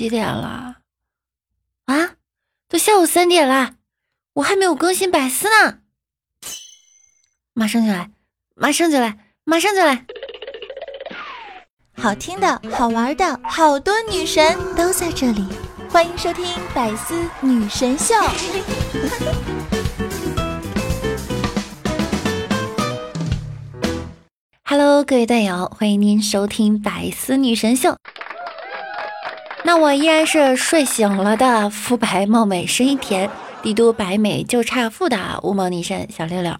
几点了？啊，都下午三点了，我还没有更新百思呢。马上就来，马上就来，马上就来。好听的，好玩的，好多女神都在这里，欢迎收听百思女神秀。Hello，各位队友，欢迎您收听百思女神秀。那我依然是睡醒了的肤白貌美、声音甜、帝都白美就差富的乌蒙女神小六六。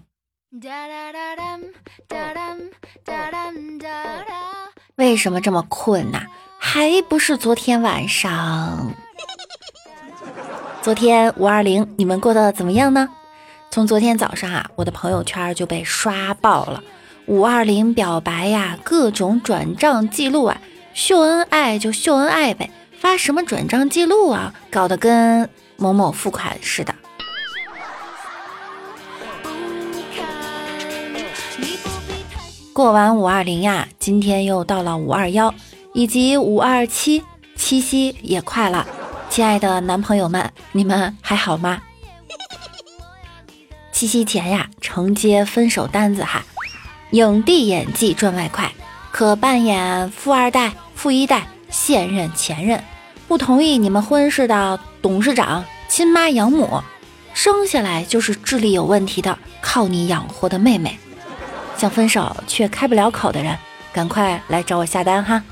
为什么这么困呐？还不是昨天晚上？昨天五二零，你们过得怎么样呢？从昨天早上啊，我的朋友圈就被刷爆了。五二零表白呀，各种转账记录啊，秀恩爱就秀恩爱呗，发什么转账记录啊，搞得跟某某付款似的。过完五二零呀，今天又到了五二幺以及五二七，七夕也快了，亲爱的男朋友们，你们还好吗？七夕前呀，承接分手单子哈。影帝演技赚外快，可扮演富二代、富一代、现任、前任，不同意你们婚事的董事长、亲妈养母，生下来就是智力有问题的，靠你养活的妹妹，想分手却开不了口的人，赶快来找我下单哈！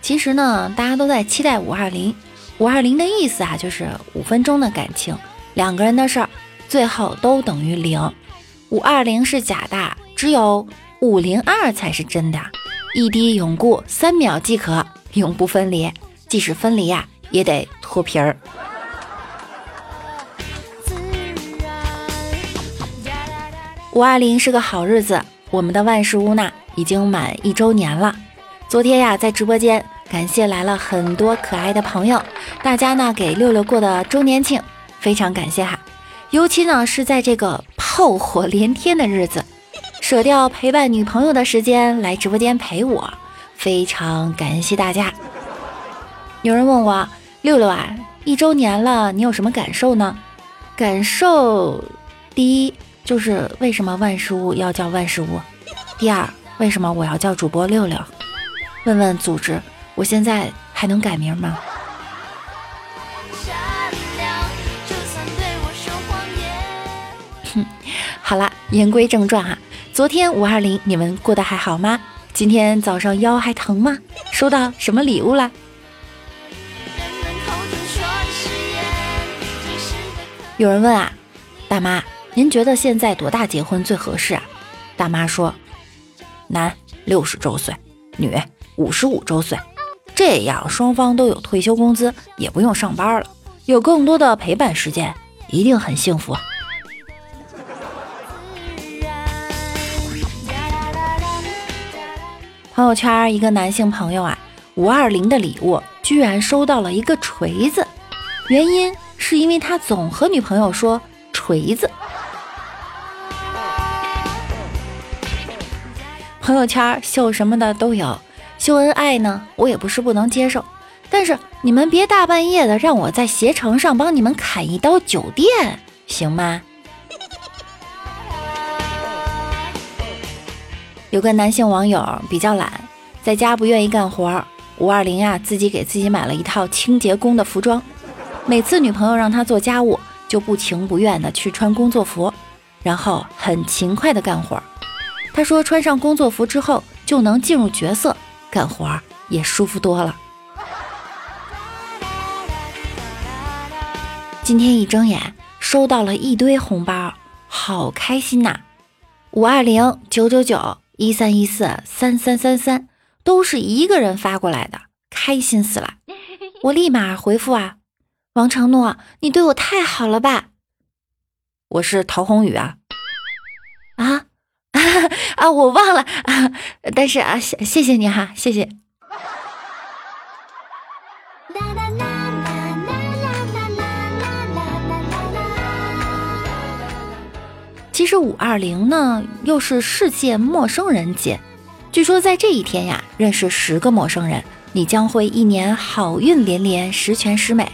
其实呢，大家都在期待五二零，五二零的意思啊，就是五分钟的感情，两个人的事儿。最后都等于零，五二零是假的，只有五零二才是真的。一滴永固，三秒即可，永不分离。即使分离呀，也得脱皮儿。五二零是个好日子，我们的万事屋呢已经满一周年了。昨天呀，在直播间感谢来了很多可爱的朋友，大家呢给六六过的周年庆，非常感谢哈。尤其呢是在这个炮火连天的日子，舍掉陪伴女朋友的时间来直播间陪我，非常感谢大家。有人问我六六啊，一周年了，你有什么感受呢？感受第一就是为什么万事屋要叫万事屋？第二为什么我要叫主播六六？问问组织，我现在还能改名吗？哼 好了，言归正传哈。昨天五二零，你们过得还好吗？今天早上腰还疼吗？收到什么礼物啦？有人问啊，大妈，您觉得现在多大结婚最合适啊？大妈说，男六十周岁，女五十五周岁，这样双方都有退休工资，也不用上班了，有更多的陪伴时间，一定很幸福。朋友圈一个男性朋友啊，五二零的礼物居然收到了一个锤子，原因是因为他总和女朋友说锤子。朋友圈秀什么的都有，秀恩爱呢，我也不是不能接受，但是你们别大半夜的让我在携程上帮你们砍一刀酒店，行吗？有个男性网友比较懒，在家不愿意干活儿。五二零呀，自己给自己买了一套清洁工的服装。每次女朋友让他做家务，就不情不愿的去穿工作服，然后很勤快的干活儿。他说穿上工作服之后就能进入角色，干活也舒服多了。今天一睁眼收到了一堆红包，好开心呐！五二零九九九。一三一四三三三三都是一个人发过来的，开心死了！我立马回复啊，王承诺，你对我太好了吧？我是陶宏宇啊啊 啊！我忘了啊，但是啊，谢谢谢你哈，谢谢。其实五二零呢，又是世界陌生人节，据说在这一天呀，认识十个陌生人，你将会一年好运连连，十全十美。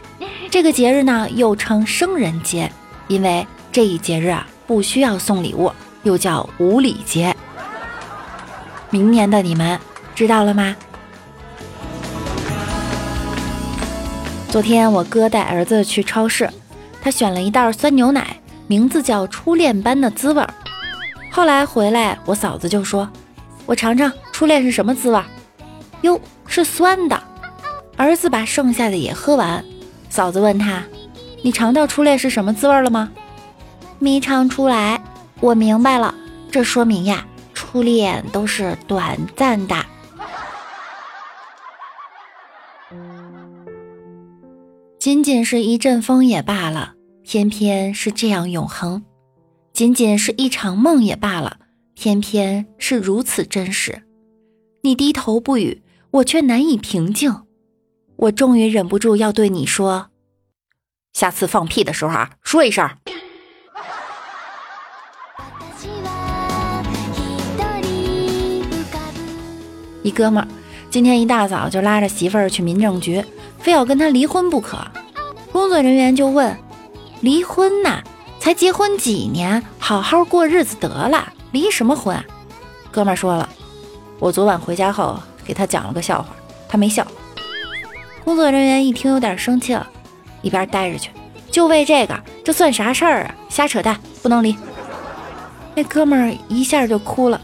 这个节日呢，又称生人节，因为这一节日啊，不需要送礼物，又叫无礼节。明年的你们知道了吗？昨天我哥带儿子去超市，他选了一袋酸牛奶，名字叫“初恋般的滋味”。后来回来，我嫂子就说：“我尝尝初恋是什么滋味。”哟，是酸的。儿子把剩下的也喝完。嫂子问他：“你尝到初恋是什么滋味了吗？”没尝出来。我明白了，这说明呀，初恋都是短暂的。仅仅是一阵风也罢了，偏偏是这样永恒；仅仅是一场梦也罢了，偏偏是如此真实。你低头不语，我却难以平静。我终于忍不住要对你说：下次放屁的时候啊，说一声。一哥们儿今天一大早就拉着媳妇儿去民政局。非要跟他离婚不可，工作人员就问：“离婚呐？才结婚几年，好好过日子得了，离什么婚啊？”哥们儿说了：“我昨晚回家后给他讲了个笑话，他没笑。”工作人员一听有点生气了，一边待着去，就为这个，这算啥事儿啊？瞎扯淡，不能离。那哥们儿一下就哭了，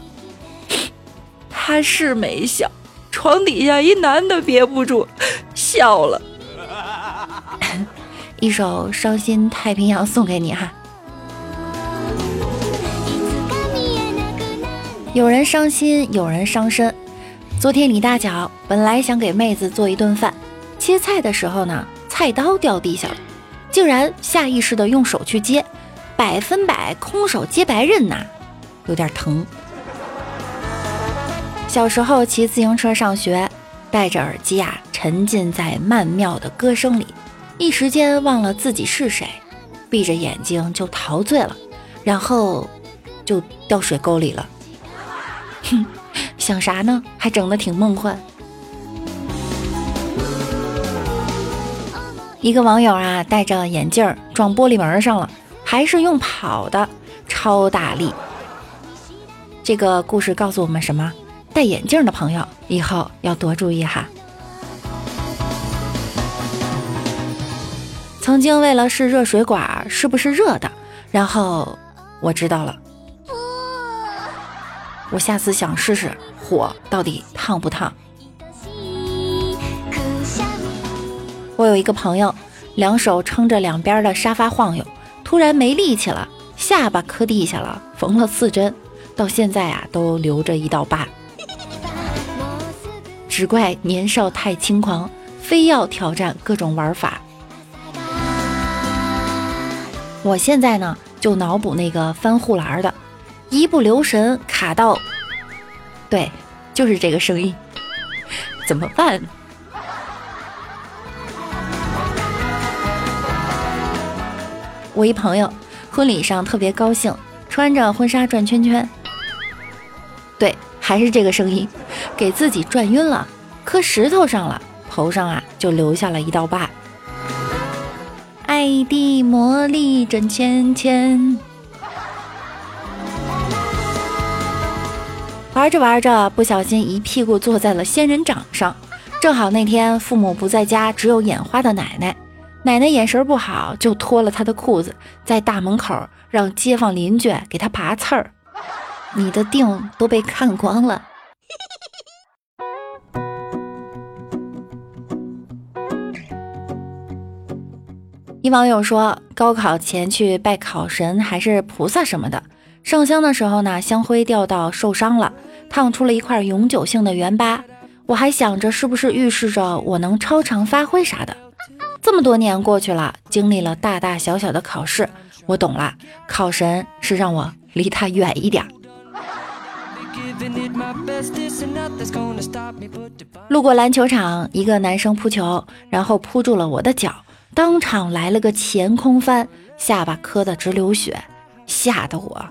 他是没笑，床底下一男的憋不住。笑了，一首《伤心太平洋》送给你哈。有人伤心，有人伤身。昨天李大脚本来想给妹子做一顿饭，切菜的时候呢，菜刀掉地下了，竟然下意识的用手去接，百分百空手接白刃呐，有点疼。小时候骑自行车上学。戴着耳机啊，沉浸在曼妙的歌声里，一时间忘了自己是谁，闭着眼睛就陶醉了，然后就掉水沟里了。哼，想啥呢？还整得挺梦幻。一个网友啊，戴着眼镜撞玻璃门上了，还是用跑的，超大力。这个故事告诉我们什么？戴眼镜的朋友以后要多注意哈。曾经为了试热水管是不是热的，然后我知道了，我下次想试试火到底烫不烫。我有一个朋友，两手撑着两边的沙发晃悠，突然没力气了，下巴磕地下了，缝了四针，到现在啊都留着一道疤。只怪年少太轻狂，非要挑战各种玩法。我现在呢，就脑补那个翻护栏的，一不留神卡到，对，就是这个声音，怎么办？我一朋友婚礼上特别高兴，穿着婚纱转圈圈，对，还是这个声音。给自己转晕了，磕石头上了，头上啊就留下了一道疤。爱的魔力转圈圈。玩着玩着，不小心一屁股坐在了仙人掌上。正好那天父母不在家，只有眼花的奶奶。奶奶眼神不好，就脱了他的裤子，在大门口让街坊邻居给他拔刺儿。你的腚都被看光了。一网友说，高考前去拜考神还是菩萨什么的，上香的时候呢，香灰掉到受伤了，烫出了一块永久性的圆疤。我还想着是不是预示着我能超常发挥啥的。这么多年过去了，经历了大大小小的考试，我懂了，考神是让我离他远一点。路过篮球场，一个男生扑球，然后扑住了我的脚。当场来了个前空翻，下巴磕得直流血，吓得我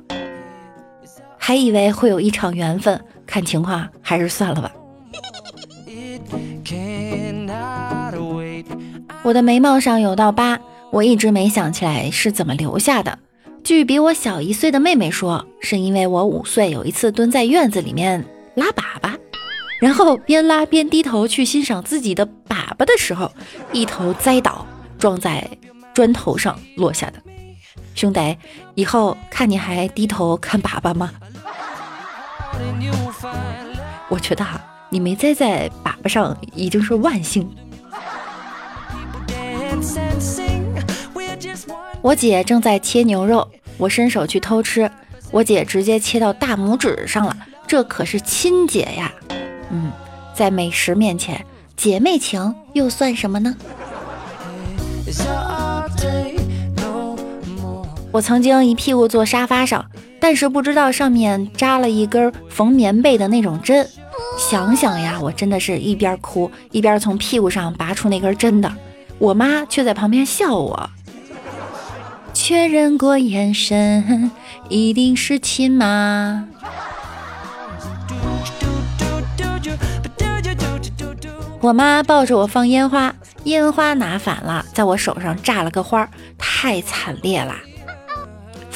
还以为会有一场缘分，看情况还是算了吧。我的眉毛上有道疤，我一直没想起来是怎么留下的。据比我小一岁的妹妹说，是因为我五岁有一次蹲在院子里面拉粑粑，然后边拉边低头去欣赏自己的粑粑的时候，一头栽倒，撞在砖头上落下的。兄弟，以后看你还低头看粑粑吗？我觉得哈，你没栽在粑粑上已经是万幸。我姐正在切牛肉，我伸手去偷吃，我姐直接切到大拇指上了，这可是亲姐呀！嗯，在美食面前，姐妹情又算什么呢？我曾经一屁股坐沙发上，但是不知道上面扎了一根缝棉被的那种针。想想呀，我真的是一边哭一边从屁股上拔出那根针的，我妈却在旁边笑我。确认过眼神，一定是亲妈。我妈抱着我放烟花，烟花拿反了，在我手上炸了个花，太惨烈啦！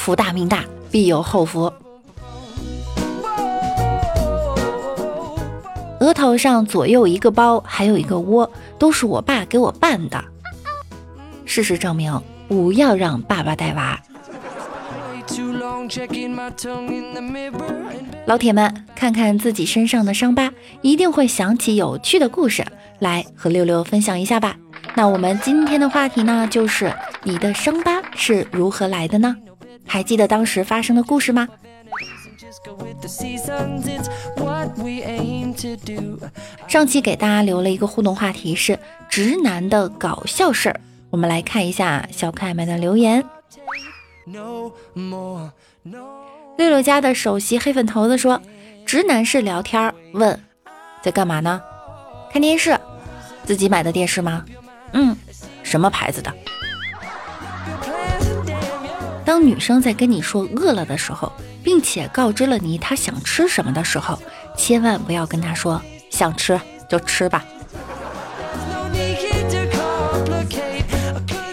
福大命大，必有后福。额头上左右一个包，还有一个窝，都是我爸给我办的。事实证明。不要让爸爸带娃。老铁们，看看自己身上的伤疤，一定会想起有趣的故事来和六六分享一下吧。那我们今天的话题呢，就是你的伤疤是如何来的呢？还记得当时发生的故事吗？上期给大家留了一个互动话题，是直男的搞笑事儿。我们来看一下小可爱们的留言。六六家的首席黑粉头子说：“直男式聊天，问在干嘛呢？看电视。自己买的电视吗？嗯，什么牌子的？”当女生在跟你说饿了的时候，并且告知了你她想吃什么的时候，千万不要跟她说想吃就吃吧。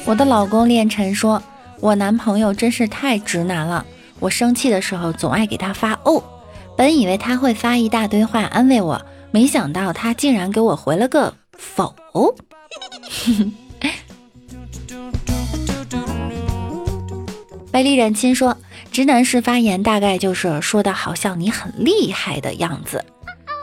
我的老公练晨说：“我男朋友真是太直男了，我生气的时候总爱给他发哦。本以为他会发一大堆话安慰我，没想到他竟然给我回了个否。百里忍亲说：“直男式发言大概就是说的好像你很厉害的样子。”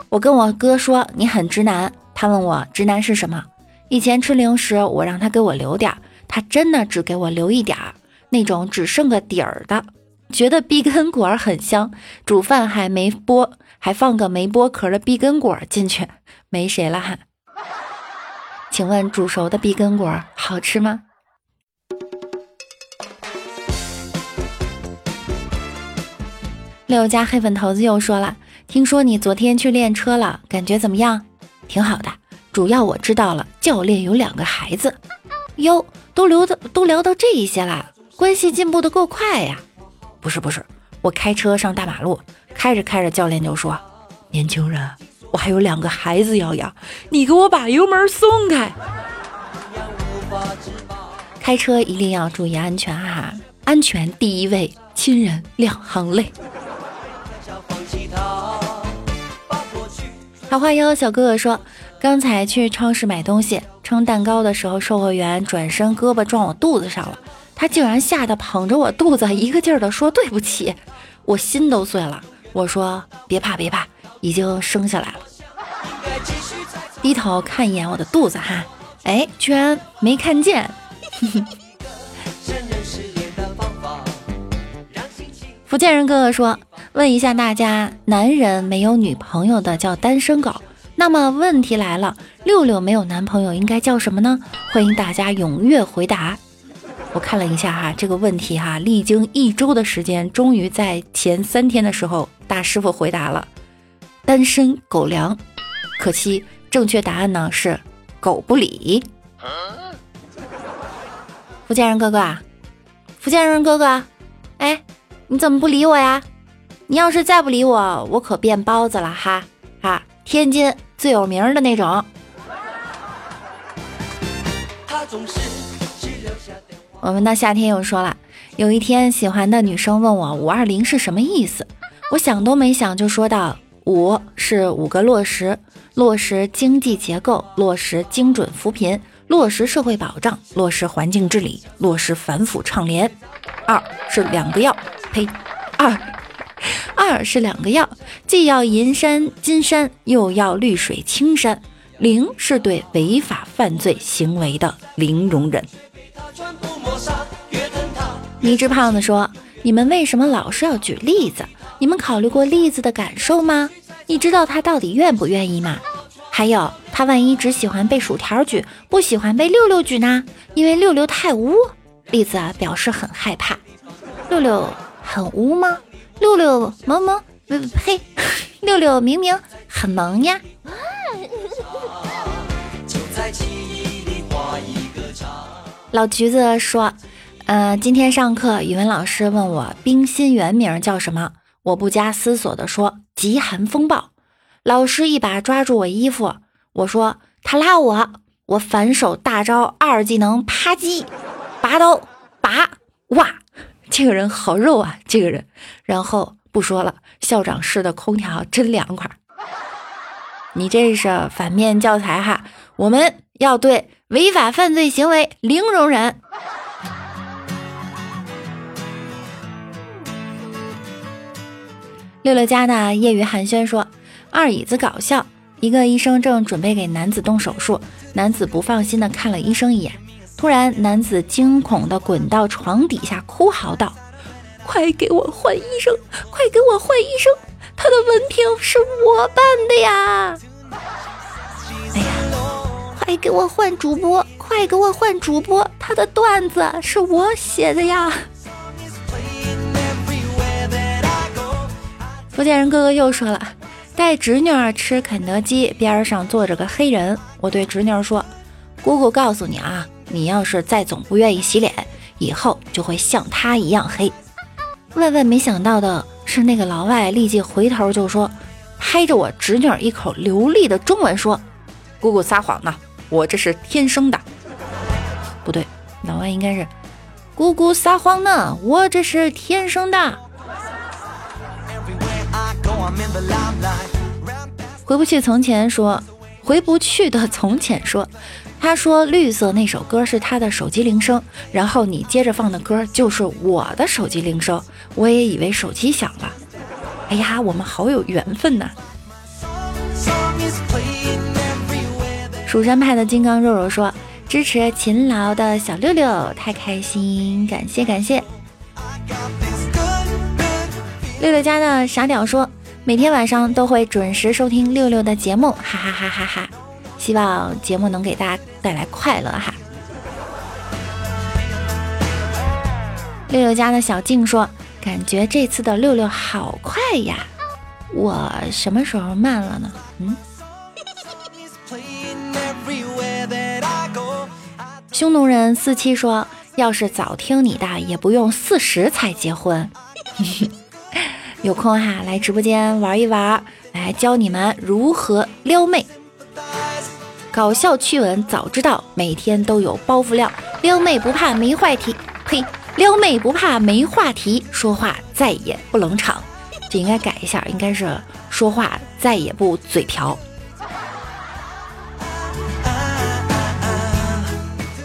我跟我哥说：“你很直男。”他问我直男是什么？以前吃零食，我让他给我留点儿。他真的只给我留一点儿，那种只剩个底儿的，觉得碧根果很香，煮饭还没剥，还放个没剥壳的碧根果进去，没谁了哈。请问煮熟的碧根果好吃吗？六家黑粉头子又说了，听说你昨天去练车了，感觉怎么样？挺好的，主要我知道了，教练有两个孩子。哟，都聊到都聊到这一些了，关系进步的够快呀！不是不是，我开车上大马路，开着开着，教练就说：“年轻人，我还有两个孩子要养，你给我把油门松开。”开车一定要注意安全哈，安全第一位，亲人两行泪。桃花妖小哥哥说。刚才去超市买东西，称蛋糕的时候，售货员转身胳膊撞我肚子上了，他竟然吓得捧着我肚子，一个劲儿的说对不起，我心都碎了。我说别怕别怕，已经生下来了。低头看一眼我的肚子哈，哎，居然没看见。福建人哥哥说，问一下大家，男人没有女朋友的叫单身狗。那么问题来了，六六没有男朋友应该叫什么呢？欢迎大家踊跃回答。我看了一下哈，这个问题哈，历经一周的时间，终于在前三天的时候，大师傅回答了：单身狗粮。可惜正确答案呢是狗不理。福建人哥哥啊，福建人哥哥，哎，你怎么不理我呀？你要是再不理我，我可变包子了哈哈！天津最有名的那种。我们的夏天又说了，有一天喜欢的女生问我五二零是什么意思，我想都没想就说道：五是五个落实，落实经济结构，落实精准扶贫，落实社会保障，落实环境治理，落实反腐倡廉。二是两个要，呸，二是两个要，既要银山金山，又要绿水青山。零是对违法犯罪行为的零容忍。迷之胖子说：“你们为什么老是要举例子？你们考虑过例子的感受吗？你知道他到底愿不愿意吗？还有，他万一只喜欢被薯条举，不喜欢被六六举呢？因为六六太污。”栗子表示很害怕。六六很污吗？六六萌萌，呸，六六明明很萌呀。老橘子说：“呃，今天上课，语文老师问我冰心原名叫什么，我不加思索的说极寒风暴。老师一把抓住我衣服，我说他拉我，我反手大招二技能啪叽，拔刀拔哇，这个人好肉啊，这个人。然后不说了，校长室的空调真凉快。你这是反面教材哈，我们要对。”违法犯罪行为零容忍。六六家的业余寒暄说：“二椅子搞笑，一个医生正准备给男子动手术，男子不放心的看了医生一眼，突然男子惊恐的滚到床底下，哭嚎道：‘快给我换医生！快给我换医生！他的文凭是我办的呀！’”哎呀快给我换主播！快给我换主播！他的段子是我写的呀！福建人哥哥又说了，带侄女儿吃肯德基，边上坐着个黑人。我对侄女儿说：“姑姑告诉你啊，你要是再总不愿意洗脸，以后就会像他一样黑。”万万没想到的是，那个老外立即回头就说，拍着我侄女一口流利的中文说：“姑姑撒谎呢。”我这是天生的，不对，老外应该是姑姑撒谎呢。我这是天生的。回不去从前说，回不去的从前说，他说绿色那首歌是他的手机铃声，然后你接着放的歌就是我的手机铃声，我也以为手机响了。哎呀，我们好有缘分呐！蜀山派的金刚肉肉说：“支持勤劳的小六六，太开心，感谢感谢。”六六家的傻屌说：“每天晚上都会准时收听六六的节目，哈哈哈哈哈！希望节目能给大家带来快乐哈。”六六家的小静说：“感觉这次的六六好快呀，我什么时候慢了呢？嗯。”匈奴人四七说：“要是早听你的，也不用四十才结婚。”有空哈来直播间玩一玩，来教你们如何撩妹。搞笑趣闻早知道，每天都有包袱料。撩妹不怕没话题，呸！撩妹不怕没话题，说话再也不冷场。这应该改一下，应该是说话再也不嘴瓢。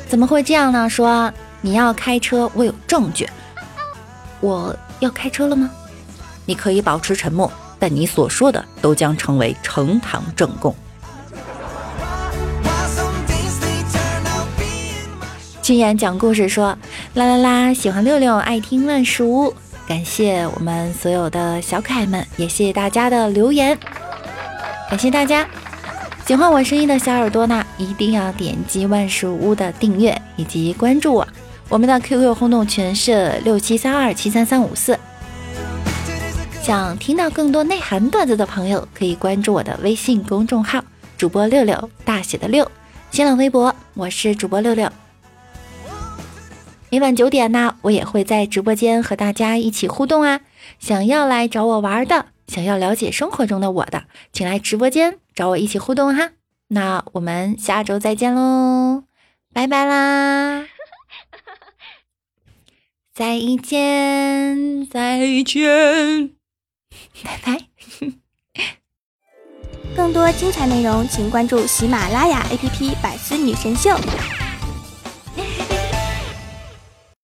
怎么会这样呢？说你要开车，我有证据。我要开车了吗？你可以保持沉默，但你所说的都将成为呈堂证供。君言讲故事说啦啦啦，喜欢六六，爱听万事屋。感谢我们所有的小可爱们，也谢谢大家的留言，感谢大家。喜欢我声音的小耳朵呢，一定要点击万事屋的订阅以及关注我。我们的 QQ 互动群是六七三二七三三五四。想听到更多内涵段子的朋友，可以关注我的微信公众号主播六六大写的六，新浪微博我是主播六六。每晚九点呢，我也会在直播间和大家一起互动啊。想要来找我玩的，想要了解生活中的我的，请来直播间找我一起互动哈。那我们下周再见喽，拜拜啦！再见，再见，拜拜。更多精彩内容，请关注喜马拉雅 APP《百思女神秀》。